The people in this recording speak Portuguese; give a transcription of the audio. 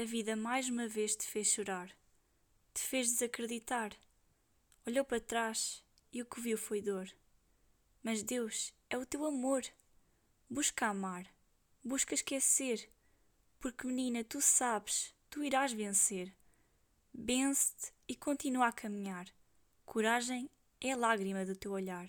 a vida mais uma vez te fez chorar, te fez desacreditar. Olhou para trás e o que viu foi dor. Mas Deus é o teu amor. Busca amar, busca esquecer, porque menina, tu sabes, tu irás vencer. Vence-te e continua a caminhar. Coragem é a lágrima do teu olhar.